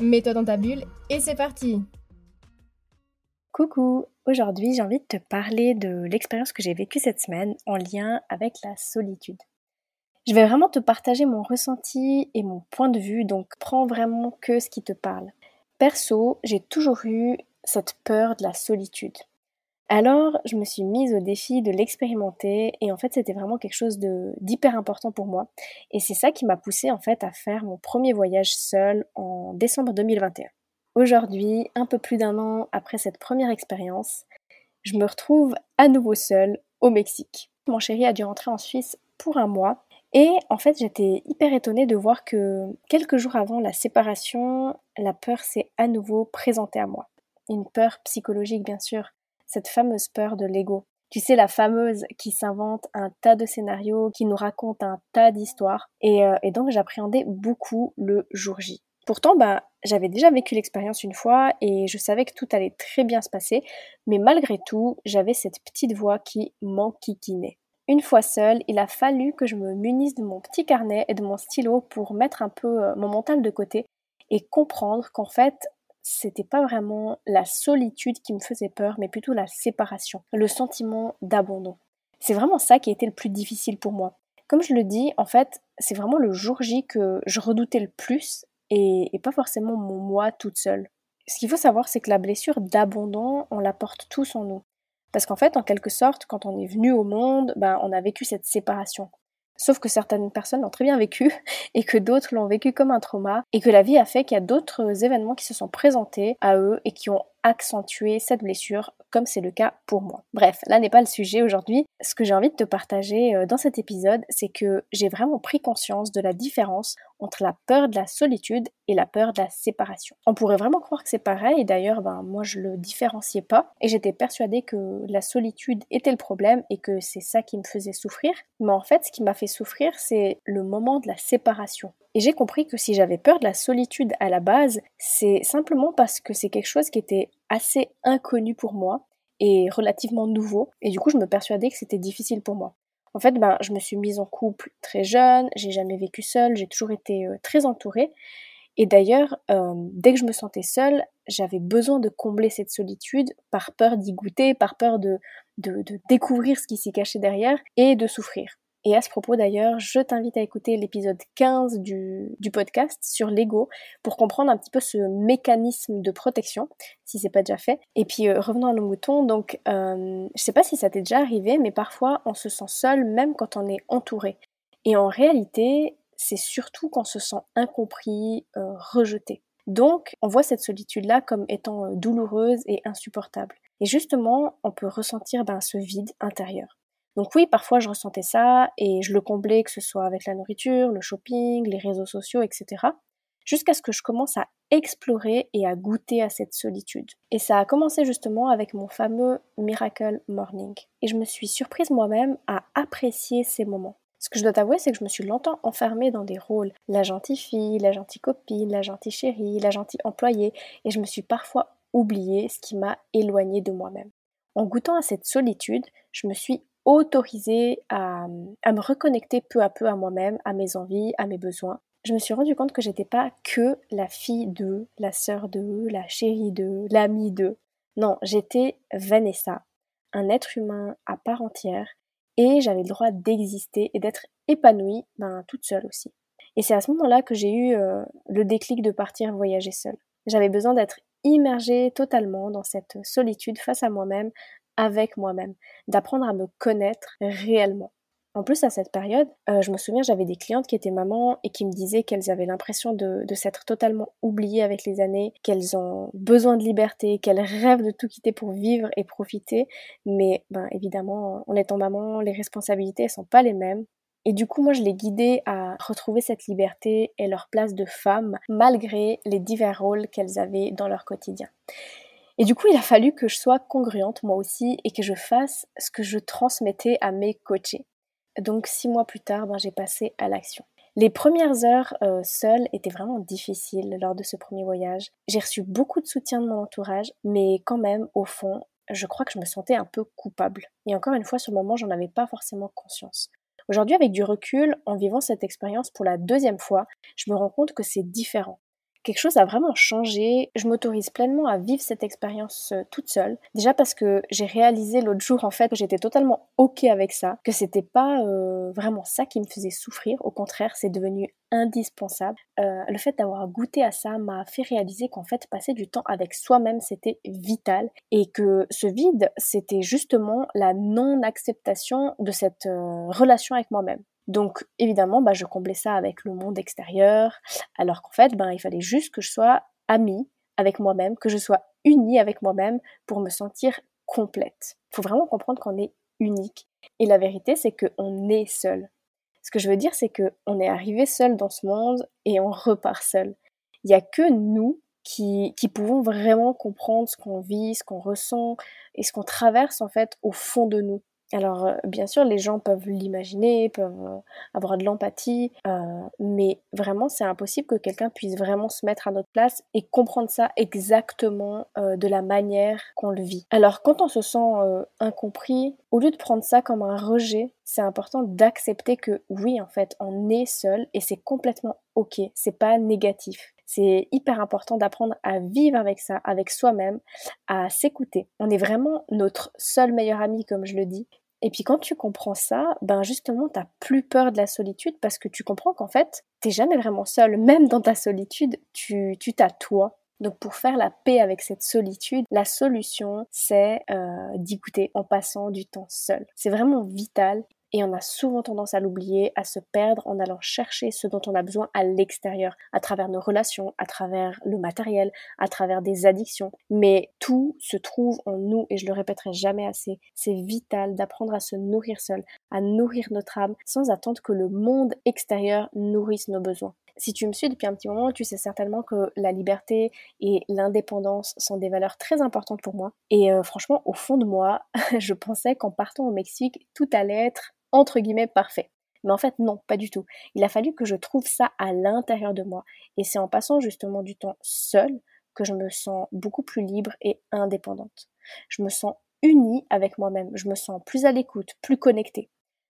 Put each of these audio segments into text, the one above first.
Mets-toi dans ta bulle et c'est parti Coucou Aujourd'hui j'ai envie de te parler de l'expérience que j'ai vécue cette semaine en lien avec la solitude. Je vais vraiment te partager mon ressenti et mon point de vue, donc prends vraiment que ce qui te parle. Perso, j'ai toujours eu cette peur de la solitude. Alors, je me suis mise au défi de l'expérimenter et en fait, c'était vraiment quelque chose d'hyper important pour moi. Et c'est ça qui m'a poussée en fait à faire mon premier voyage seul en décembre 2021. Aujourd'hui, un peu plus d'un an après cette première expérience, je me retrouve à nouveau seule au Mexique. Mon chéri a dû rentrer en Suisse pour un mois et en fait, j'étais hyper étonnée de voir que quelques jours avant la séparation, la peur s'est à nouveau présentée à moi. Une peur psychologique, bien sûr, cette fameuse peur de l'ego. Tu sais, la fameuse qui s'invente un tas de scénarios, qui nous raconte un tas d'histoires. Et, euh, donc j'appréhendais beaucoup le jour J. Pourtant, bah, j'avais déjà vécu l'expérience une fois et je savais que tout allait très bien se passer, mais malgré tout, j'avais cette petite voix qui m'enquiquinait. Une fois seule, il a fallu que je me munisse de mon petit carnet et de mon stylo pour mettre un peu euh, mon mental de côté et comprendre qu'en fait, c'était pas vraiment la solitude qui me faisait peur, mais plutôt la séparation, le sentiment d'abandon. C'est vraiment ça qui a été le plus difficile pour moi. Comme je le dis, en fait, c'est vraiment le jour J que je redoutais le plus et, pas forcément mon moi toute seule. Ce qu'il faut savoir, c'est que la blessure d'abandon, on la porte tous en nous. Parce qu'en fait, en quelque sorte, quand on est venu au monde, ben, on a vécu cette séparation. Sauf que certaines personnes l'ont très bien vécu et que d'autres l'ont vécu comme un trauma et que la vie a fait qu'il y a d'autres événements qui se sont présentés à eux et qui ont accentuer cette blessure comme c'est le cas pour moi. Bref, là n'est pas le sujet aujourd'hui. Ce que j'ai envie de te partager euh, dans cet épisode, c'est que j'ai vraiment pris conscience de la différence entre la peur de la solitude et la peur de la séparation. On pourrait vraiment croire que c'est pareil, d'ailleurs, ben, moi je le différenciais pas, et j'étais persuadée que la solitude était le problème et que c'est ça qui me faisait souffrir. Mais en fait, ce qui m'a fait souffrir, c'est le moment de la séparation. Et j'ai compris que si j'avais peur de la solitude à la base, c'est simplement parce que c'est quelque chose qui était assez inconnu pour moi et relativement nouveau. Et du coup, je me persuadais que c'était difficile pour moi. En fait, ben, je me suis mise en couple très jeune, j'ai jamais vécu seule, j'ai toujours été euh, très entourée. Et d'ailleurs, euh, dès que je me sentais seule, j'avais besoin de combler cette solitude par peur d'y goûter, par peur de, de découvrir ce qui s'y cachait derrière et de souffrir. Et à ce propos d'ailleurs, je t'invite à écouter l'épisode 15 du, podcast sur l'ego pour comprendre un petit peu ce mécanisme de protection, si c'est pas déjà fait. Et puis euh, revenons à nos moutons, donc euh, je sais pas si ça t'est déjà arrivé, mais parfois on se sent seul même quand on est entouré. Et en réalité, c'est surtout quand on se sent incompris, euh, rejeté. Donc on voit cette solitude-là comme étant euh, douloureuse et insupportable. Et justement, on peut ressentir ben, ce vide intérieur. Donc oui, parfois je ressentais ça et je le comblais, que ce soit avec la nourriture, le shopping, les réseaux sociaux, etc. Jusqu'à ce que je commence à explorer et à goûter à cette solitude. Et ça a commencé justement avec mon fameux Miracle Morning. Et je me suis surprise moi-même à apprécier ces moments. Ce que je dois t'avouer, c'est que je me suis longtemps enfermée dans des rôles. La gentille fille, la gentille copine, la gentille chérie, la gentille employée. Et je me suis parfois oubliée, ce qui m'a éloignée de moi-même. En goûtant à cette solitude, je me suis autorisée à, me reconnecter peu à peu à moi-même, à mes envies, à mes besoins. Je me suis rendu compte que j'étais pas que la fille de, la sœur de, la chérie de, l'amie de. Non, j'étais Vanessa, un être humain à part entière, et j'avais le droit d'exister et d'être épanouie, ben, toute seule aussi. Et c'est à ce moment-là que j'ai eu euh, le déclic de partir voyager seule. J'avais besoin d'être immergée totalement dans cette solitude face à moi-même, avec moi-même, d'apprendre à me connaître réellement. En plus, à cette période, euh, je me souviens, j'avais des clientes qui étaient mamans et qui me disaient qu'elles avaient l'impression de, s'être totalement oubliées avec les années, qu'elles ont besoin de liberté, qu'elles rêvent de tout quitter pour vivre et profiter. Mais ben, évidemment, en étant maman, les responsabilités ne sont pas les mêmes. Et du coup, moi, je les guidais à retrouver cette liberté et leur place de femme, malgré les divers rôles qu'elles avaient dans leur quotidien. Et du coup, il a fallu que je sois congruente moi aussi et que je fasse ce que je transmettais à mes coachés. Donc six mois plus tard, ben, j'ai passé à l'action. Les premières heures euh, seules étaient vraiment difficiles lors de ce premier voyage. J'ai reçu beaucoup de soutien de mon entourage, mais quand même, au fond, je crois que je me sentais un peu coupable. Et encore une fois, sur le moment, j'en avais pas forcément conscience. Aujourd'hui, avec du recul, en vivant cette expérience pour la deuxième fois, je me rends compte que c'est différent quelque chose a vraiment changé. Je m'autorise pleinement à vivre cette expérience euh, toute seule. Déjà parce que j'ai réalisé l'autre jour en fait que j'étais totalement ok avec ça, que c'était pas euh, vraiment ça qui me faisait souffrir. Au contraire, c'est devenu indispensable. Euh, le fait d'avoir goûté à ça m'a fait réaliser qu'en fait passer du temps avec soi-même c'était vital et que ce vide c'était justement la non-acceptation de cette relation avec moi-même. Donc évidemment, bah, je comblais ça avec le monde extérieur, alors qu'en fait, ben, il fallait juste que je sois amie avec moi-même, que je sois unie avec moi-même pour me sentir complète. Il faut vraiment comprendre qu'on est unique. Et la vérité, c'est qu'on est seul. Ce que je veux dire, c'est qu'on est arrivé seul dans ce monde et on repart seul. Il n'y a que nous qui, qui pouvons vraiment comprendre ce qu'on vit, ce qu'on ressent et ce qu'on traverse en fait au fond de nous. Alors, euh, bien sûr, les gens peuvent l'imaginer, peuvent euh, avoir de l'empathie, euh, mais vraiment, c'est impossible que quelqu'un puisse vraiment se mettre à notre place et comprendre ça exactement de la manière qu'on le vit. Alors, quand on se sent incompris, au lieu de prendre ça comme un rejet, c'est important d'accepter que oui, en fait, on est seul et c'est complètement ok, c'est pas négatif. C'est hyper important d'apprendre à vivre avec ça, avec soi-même, à s'écouter. On est vraiment notre seul meilleur ami, comme je le dis. Et puis quand tu comprends ça, ben justement, t'as plus peur de la solitude parce que tu comprends qu'en fait, t'es jamais vraiment seul. Même dans ta solitude, tu t'as toi. Donc pour faire la paix avec cette solitude, la solution, c'est euh, d'écouter en passant du temps seul. C'est vraiment vital et on a souvent tendance à l'oublier, à se perdre en allant chercher ce dont on a besoin à l'extérieur, à travers nos relations, à travers le matériel, à travers des addictions. Mais tout se trouve en nous et je le répéterai jamais assez. C'est vital d'apprendre à se nourrir seul, à nourrir notre âme sans attendre que le monde extérieur nourrisse nos besoins. Si tu me suis depuis un petit moment, tu sais certainement que la liberté et l'indépendance sont des valeurs très importantes pour moi. Et euh, franchement, au fond de moi, je pensais qu'en partant au Mexique, tout allait être entre guillemets parfait. Mais en fait, non, pas du tout. Il a fallu que je trouve ça à l'intérieur de moi. Et c'est en passant justement du temps seul que je me sens beaucoup plus libre et indépendante. Je me sens unie avec moi-même. Je me sens plus à l'écoute, plus connectée.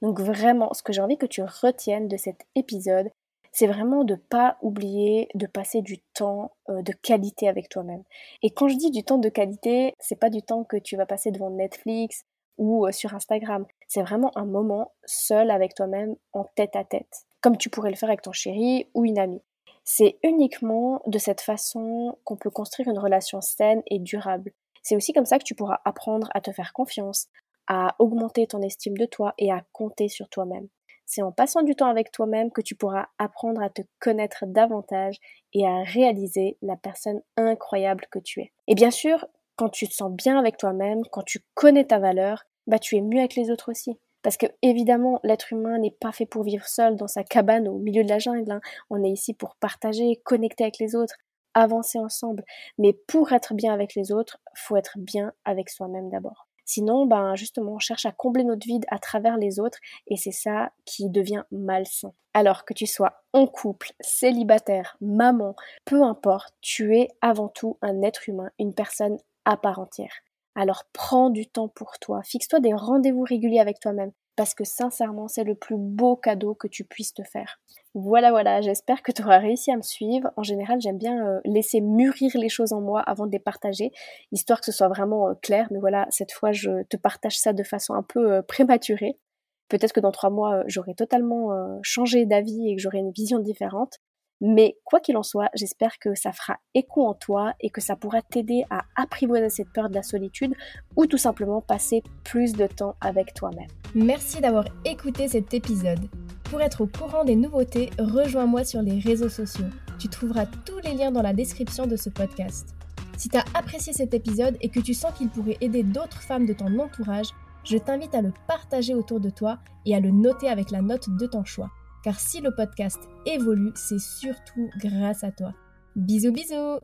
Donc vraiment, ce que j'ai envie que tu retiennes de cet épisode, c'est vraiment de pas oublier de passer du temps euh, de qualité avec toi-même. Et quand je dis du temps de qualité, c'est pas du temps que tu vas passer devant Netflix ou euh, sur Instagram. C'est vraiment un moment seul avec toi-même en tête à tête, comme tu pourrais le faire avec ton chéri ou une amie. C'est uniquement de cette façon qu'on peut construire une relation saine et durable. C'est aussi comme ça que tu pourras apprendre à te faire confiance, à augmenter ton estime de toi et à compter sur toi-même. C'est en passant du temps avec toi-même que tu pourras apprendre à te connaître davantage et à réaliser la personne incroyable que tu es. Et bien sûr, quand tu te sens bien avec toi-même, quand tu connais ta valeur, bah tu es mieux avec les autres aussi. Parce que évidemment, l'être humain n'est pas fait pour vivre seul dans sa cabane au milieu de la jungle. Hein. On est ici pour partager, connecter avec les autres, avancer ensemble. Mais pour être bien avec les autres, faut être bien avec soi-même d'abord. Sinon, ben justement, on cherche à combler notre vide à travers les autres et c'est ça qui devient malsain. Alors que tu sois en couple, célibataire, maman, peu importe, tu es avant tout un être humain, une personne à part entière. Alors prends du temps pour toi, fixe-toi des rendez-vous réguliers avec toi-même, parce que sincèrement, c'est le plus beau cadeau que tu puisses te faire. Voilà, voilà, j'espère que tu auras réussi à me suivre. En général, j'aime bien euh, laisser mûrir les choses en moi avant de les partager, histoire que ce soit vraiment euh, clair. Mais voilà, cette fois, je te partage ça de façon un peu euh, prématurée. Peut-être que dans trois mois, j'aurai totalement changé d'avis et que j'aurai une vision différente. Mais quoi qu'il en soit, j'espère que ça fera écho en toi et que ça pourra t'aider à apprivoiser cette peur de la solitude ou tout simplement passer plus de temps avec toi-même. Merci d'avoir écouté cet épisode. Pour être au courant des nouveautés, rejoins-moi sur les réseaux sociaux. Tu trouveras tous les liens dans la description de ce podcast. Si tu as apprécié cet épisode et que tu sens qu'il pourrait aider d'autres femmes de ton entourage, je t'invite à le partager autour de toi et à le noter avec la note de ton choix. Car si le podcast évolue, c'est surtout grâce à toi. Bisous bisous